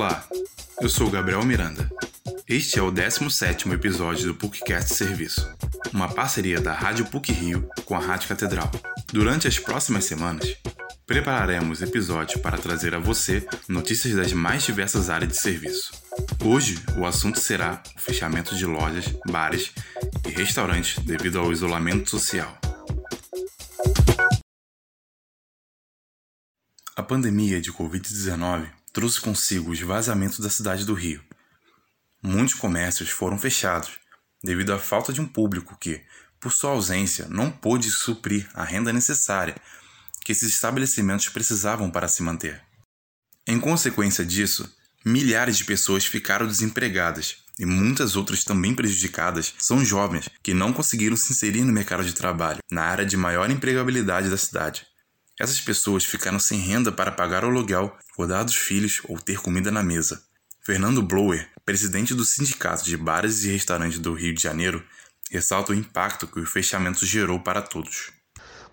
Olá, eu sou Gabriel Miranda. Este é o 17º episódio do PUCcast Serviço, uma parceria da Rádio PUC Rio com a Rádio Catedral. Durante as próximas semanas, prepararemos episódios para trazer a você notícias das mais diversas áreas de serviço. Hoje, o assunto será o fechamento de lojas, bares e restaurantes devido ao isolamento social. A pandemia de Covid-19 trouxe consigo os vazamentos da cidade do Rio. Muitos comércios foram fechados devido à falta de um público que, por sua ausência, não pôde suprir a renda necessária que esses estabelecimentos precisavam para se manter. Em consequência disso, milhares de pessoas ficaram desempregadas e muitas outras também prejudicadas são jovens que não conseguiram se inserir no mercado de trabalho, na área de maior empregabilidade da cidade. Essas pessoas ficaram sem renda para pagar o aluguel, cuidar dos filhos ou ter comida na mesa. Fernando Blower, presidente do Sindicato de Bares e Restaurantes do Rio de Janeiro, ressalta o impacto que o fechamento gerou para todos.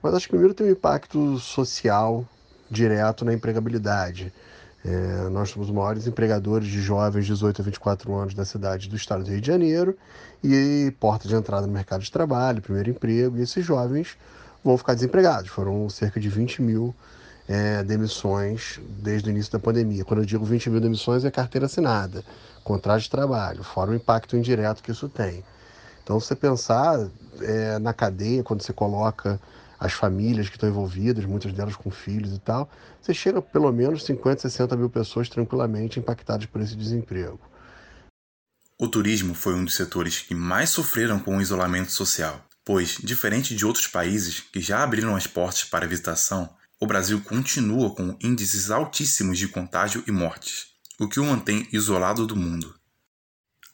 Mas acho que primeiro tem um impacto social direto na empregabilidade. É, nós somos os maiores empregadores de jovens de 18 a 24 anos da cidade do estado do Rio de Janeiro e porta de entrada no mercado de trabalho, primeiro emprego, e esses jovens vão ficar desempregados. Foram cerca de 20 mil é, demissões desde o início da pandemia. Quando eu digo 20 mil demissões, é carteira assinada, contrato de trabalho, fora o impacto indireto que isso tem. Então, você pensar é, na cadeia, quando você coloca as famílias que estão envolvidas, muitas delas com filhos e tal, você chega a pelo menos 50, 60 mil pessoas tranquilamente impactadas por esse desemprego. O turismo foi um dos setores que mais sofreram com o isolamento social, pois, diferente de outros países que já abriram as portas para visitação, o Brasil continua com índices altíssimos de contágio e mortes, o que o mantém isolado do mundo.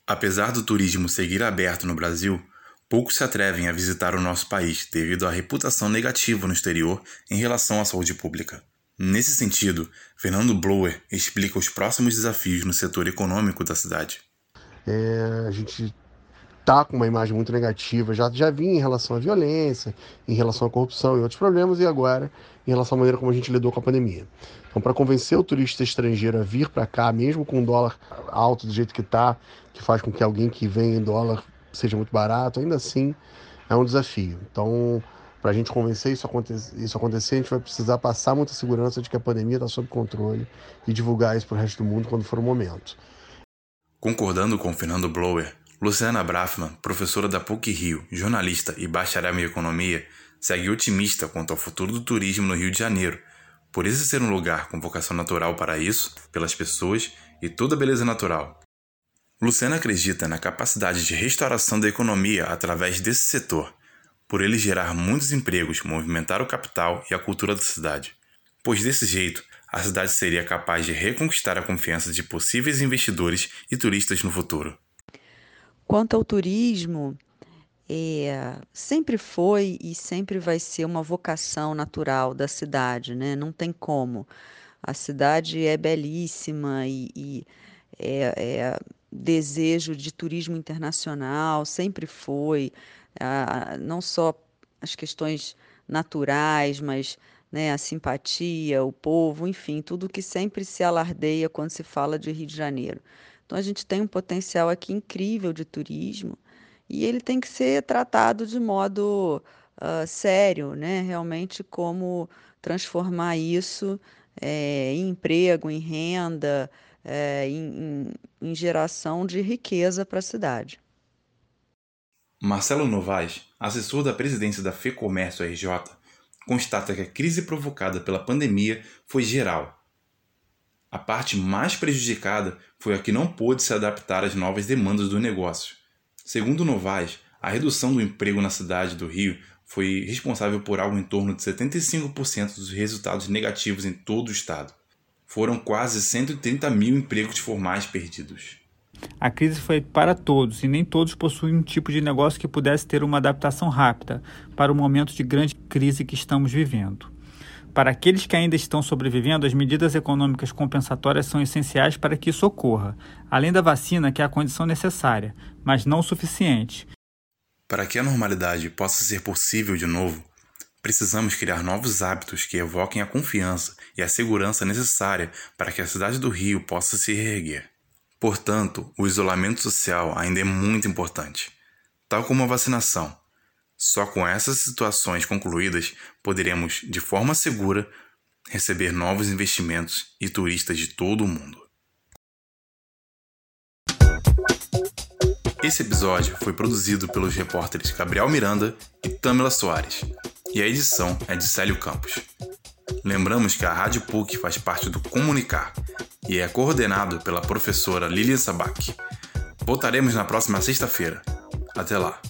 Apesar do turismo seguir aberto no Brasil, poucos se atrevem a visitar o nosso país devido à reputação negativa no exterior em relação à saúde pública. Nesse sentido, Fernando Blower explica os próximos desafios no setor econômico da cidade. É, a gente está com uma imagem muito negativa, já, já vinha em relação à violência, em relação à corrupção e outros problemas, e agora em relação à maneira como a gente lidou com a pandemia. Então, para convencer o turista estrangeiro a vir para cá, mesmo com o dólar alto do jeito que está, que faz com que alguém que vem em dólar seja muito barato, ainda assim é um desafio. Então, para a gente convencer isso, aconte isso acontecer, a gente vai precisar passar muita segurança de que a pandemia está sob controle e divulgar isso para o resto do mundo quando for o momento. Concordando com Fernando Blower, Luciana Brafman, professora da PUC Rio, jornalista e bacharel em economia, segue otimista quanto ao futuro do turismo no Rio de Janeiro, por esse ser um lugar com vocação natural para isso, pelas pessoas e toda a beleza natural. Luciana acredita na capacidade de restauração da economia através desse setor, por ele gerar muitos empregos, movimentar o capital e a cultura da cidade. Pois desse jeito, a cidade seria capaz de reconquistar a confiança de possíveis investidores e turistas no futuro. Quanto ao turismo, é, sempre foi e sempre vai ser uma vocação natural da cidade, né? Não tem como. A cidade é belíssima e, e é, é, desejo de turismo internacional, sempre foi. Não só as questões naturais, mas né, a simpatia, o povo, enfim, tudo que sempre se alardeia quando se fala de Rio de Janeiro. Então a gente tem um potencial aqui incrível de turismo e ele tem que ser tratado de modo uh, sério, né? Realmente como transformar isso é, em emprego, em renda, é, em, em, geração de riqueza para a cidade. Marcelo Novaes, assessor da presidência da FEComércio RJ, constata que a crise provocada pela pandemia foi geral a parte mais prejudicada foi a que não pôde se adaptar às novas demandas do negócio. Segundo Novaes, a redução do emprego na cidade do Rio foi responsável por algo em torno de 75% dos resultados negativos em todo o estado. Foram quase 130 mil empregos formais perdidos. A crise foi para todos e nem todos possuem um tipo de negócio que pudesse ter uma adaptação rápida para o momento de grande crise que estamos vivendo. Para aqueles que ainda estão sobrevivendo, as medidas econômicas compensatórias são essenciais para que isso ocorra, além da vacina, que é a condição necessária, mas não suficiente. Para que a normalidade possa ser possível de novo, Precisamos criar novos hábitos que evoquem a confiança e a segurança necessária para que a cidade do Rio possa se reerguer. Portanto, o isolamento social ainda é muito importante, tal como a vacinação. Só com essas situações concluídas poderemos, de forma segura, receber novos investimentos e turistas de todo o mundo. Esse episódio foi produzido pelos repórteres Gabriel Miranda e Tamila Soares e a edição é de Célio Campos. Lembramos que a Rádio PUC faz parte do Comunicar e é coordenado pela professora Lilian Sabac. Voltaremos na próxima sexta-feira. Até lá!